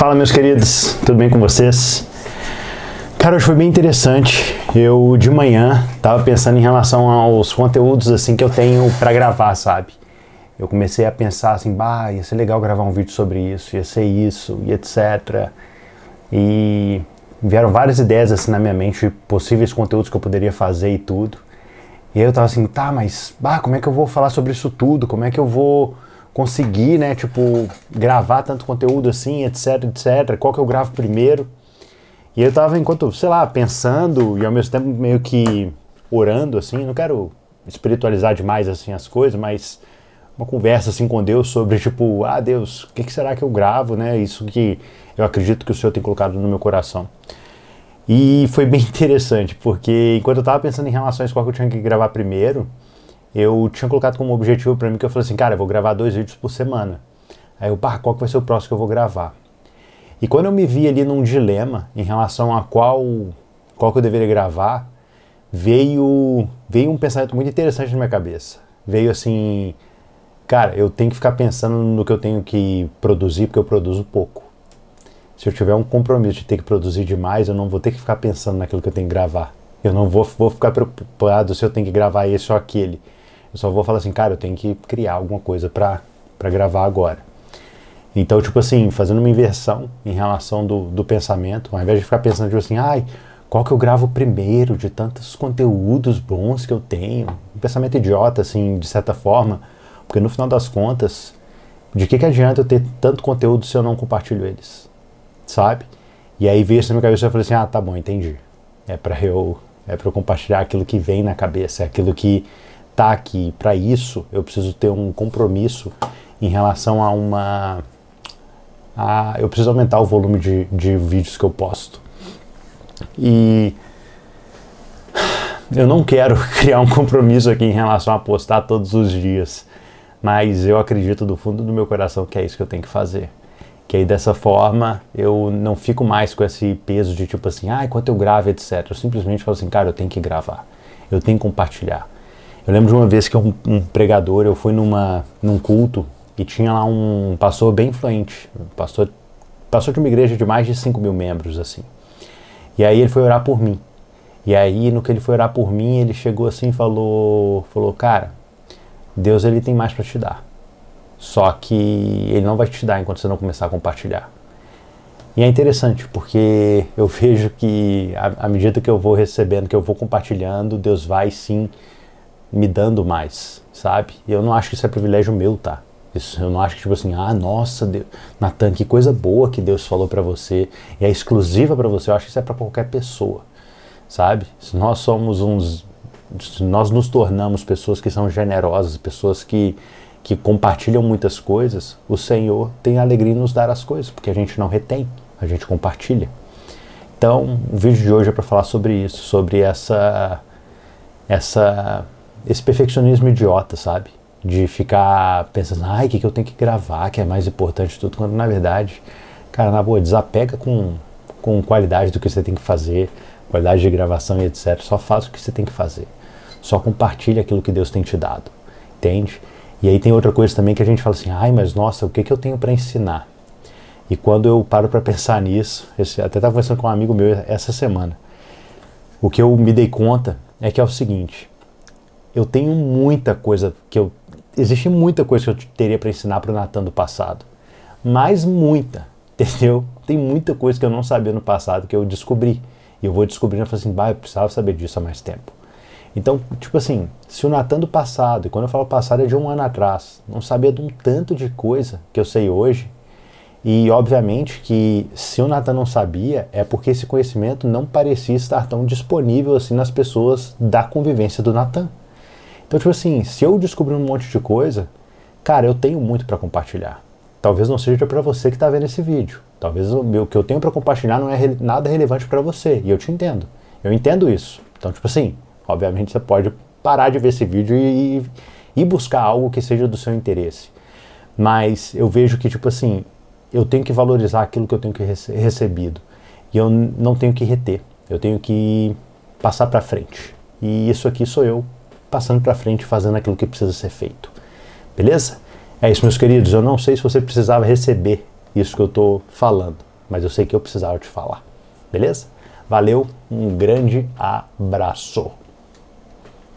Fala, meus queridos, tudo bem com vocês? Cara, hoje foi bem interessante. Eu de manhã tava pensando em relação aos conteúdos assim que eu tenho para gravar, sabe? Eu comecei a pensar assim, bah, ia ser legal gravar um vídeo sobre isso, ia ser isso, e etc. E vieram várias ideias assim na minha mente de possíveis conteúdos que eu poderia fazer e tudo. E aí eu tava assim, tá, mas bah, como é que eu vou falar sobre isso tudo? Como é que eu vou conseguir, né, tipo, gravar tanto conteúdo assim, etc, etc. Qual que eu gravo primeiro? E eu tava enquanto, sei lá, pensando e ao mesmo tempo meio que orando assim, não quero espiritualizar demais assim as coisas, mas uma conversa assim com Deus sobre tipo, ah, Deus, o que, que será que eu gravo, né? Isso que eu acredito que o Senhor tem colocado no meu coração. E foi bem interessante, porque enquanto eu tava pensando em relações qual que eu tinha que gravar primeiro, eu tinha colocado como objetivo para mim que eu falei assim, cara, eu vou gravar dois vídeos por semana. Aí eu, pá, qual que vai ser o próximo que eu vou gravar? E quando eu me vi ali num dilema em relação a qual, qual que eu deveria gravar, veio, veio um pensamento muito interessante na minha cabeça. Veio assim, cara, eu tenho que ficar pensando no que eu tenho que produzir, porque eu produzo pouco. Se eu tiver um compromisso de ter que produzir demais, eu não vou ter que ficar pensando naquilo que eu tenho que gravar. Eu não vou, vou ficar preocupado se eu tenho que gravar esse ou aquele. Eu só vou falar assim, cara, eu tenho que criar alguma coisa para gravar agora. Então, tipo assim, fazendo uma inversão em relação do, do pensamento, ao invés de ficar pensando, tipo assim, ai, qual que eu gravo primeiro de tantos conteúdos bons que eu tenho? Um pensamento idiota, assim, de certa forma, porque no final das contas, de que, que adianta eu ter tanto conteúdo se eu não compartilho eles? Sabe? E aí veio isso na minha cabeça e eu falei assim, ah, tá bom, entendi. É para eu, é para eu compartilhar aquilo que vem na cabeça, é aquilo que tá aqui. Para isso, eu preciso ter um compromisso em relação a uma. A, eu preciso aumentar o volume de, de vídeos que eu posto. E eu não quero criar um compromisso aqui em relação a postar todos os dias, mas eu acredito do fundo do meu coração que é isso que eu tenho que fazer. Que aí dessa forma eu não fico mais com esse peso de tipo assim, ah, enquanto eu gravo, etc. Eu simplesmente falo assim, cara, eu tenho que gravar, eu tenho que compartilhar. Eu lembro de uma vez que um, um pregador, eu fui numa, num culto e tinha lá um pastor bem influente, pastor, pastor de uma igreja de mais de 5 mil membros, assim. E aí ele foi orar por mim. E aí, no que ele foi orar por mim, ele chegou assim e falou, falou, cara, Deus ele tem mais para te dar. Só que ele não vai te dar enquanto você não começar a compartilhar. E é interessante porque eu vejo que à medida que eu vou recebendo, que eu vou compartilhando, Deus vai sim me dando mais, sabe? E eu não acho que isso é privilégio meu, tá? Isso, eu não acho que tipo assim, ah, nossa, Natan, que coisa boa que Deus falou para você e é exclusiva para você. Eu acho que isso é para qualquer pessoa, sabe? Se nós somos uns, se nós nos tornamos pessoas que são generosas, pessoas que que compartilham muitas coisas, o Senhor tem alegria em nos dar as coisas, porque a gente não retém, a gente compartilha. Então, o vídeo de hoje é para falar sobre isso, sobre essa essa esse perfeccionismo idiota, sabe? De ficar pensando, ai, o que, que eu tenho que gravar, que é mais importante de tudo, quando na verdade, cara, na boa, desapega com, com qualidade do que você tem que fazer, qualidade de gravação e etc. Só faz o que você tem que fazer. Só compartilha aquilo que Deus tem te dado, entende? E aí tem outra coisa também que a gente fala assim, ai, mas nossa, o que, que eu tenho para ensinar? E quando eu paro para pensar nisso, esse, até estava conversando com um amigo meu essa semana, o que eu me dei conta é que é o seguinte, eu tenho muita coisa que eu. Existe muita coisa que eu teria para ensinar para o Natan do passado. Mas muita, entendeu? Tem muita coisa que eu não sabia no passado que eu descobri. E eu vou descobrindo e falo assim, bah, eu precisava saber disso há mais tempo. Então, tipo assim, se o Natan do passado, e quando eu falo passado é de um ano atrás, não sabia de um tanto de coisa que eu sei hoje, e obviamente que se o Natan não sabia, é porque esse conhecimento não parecia estar tão disponível assim nas pessoas da convivência do Natan. Então, tipo assim, se eu descobrir um monte de coisa, cara, eu tenho muito para compartilhar. Talvez não seja para você que está vendo esse vídeo. Talvez o, meu, que eu tenho para compartilhar não é re, nada relevante para você. E eu te entendo. Eu entendo isso. Então, tipo assim, obviamente você pode parar de ver esse vídeo e, e buscar algo que seja do seu interesse. Mas eu vejo que, tipo assim, eu tenho que valorizar aquilo que eu tenho que rece recebido. E eu não tenho que reter. Eu tenho que passar para frente. E isso aqui sou eu passando para frente, fazendo aquilo que precisa ser feito. Beleza? É isso, meus queridos. Eu não sei se você precisava receber isso que eu estou falando, mas eu sei que eu precisava te falar. Beleza? Valeu, um grande abraço.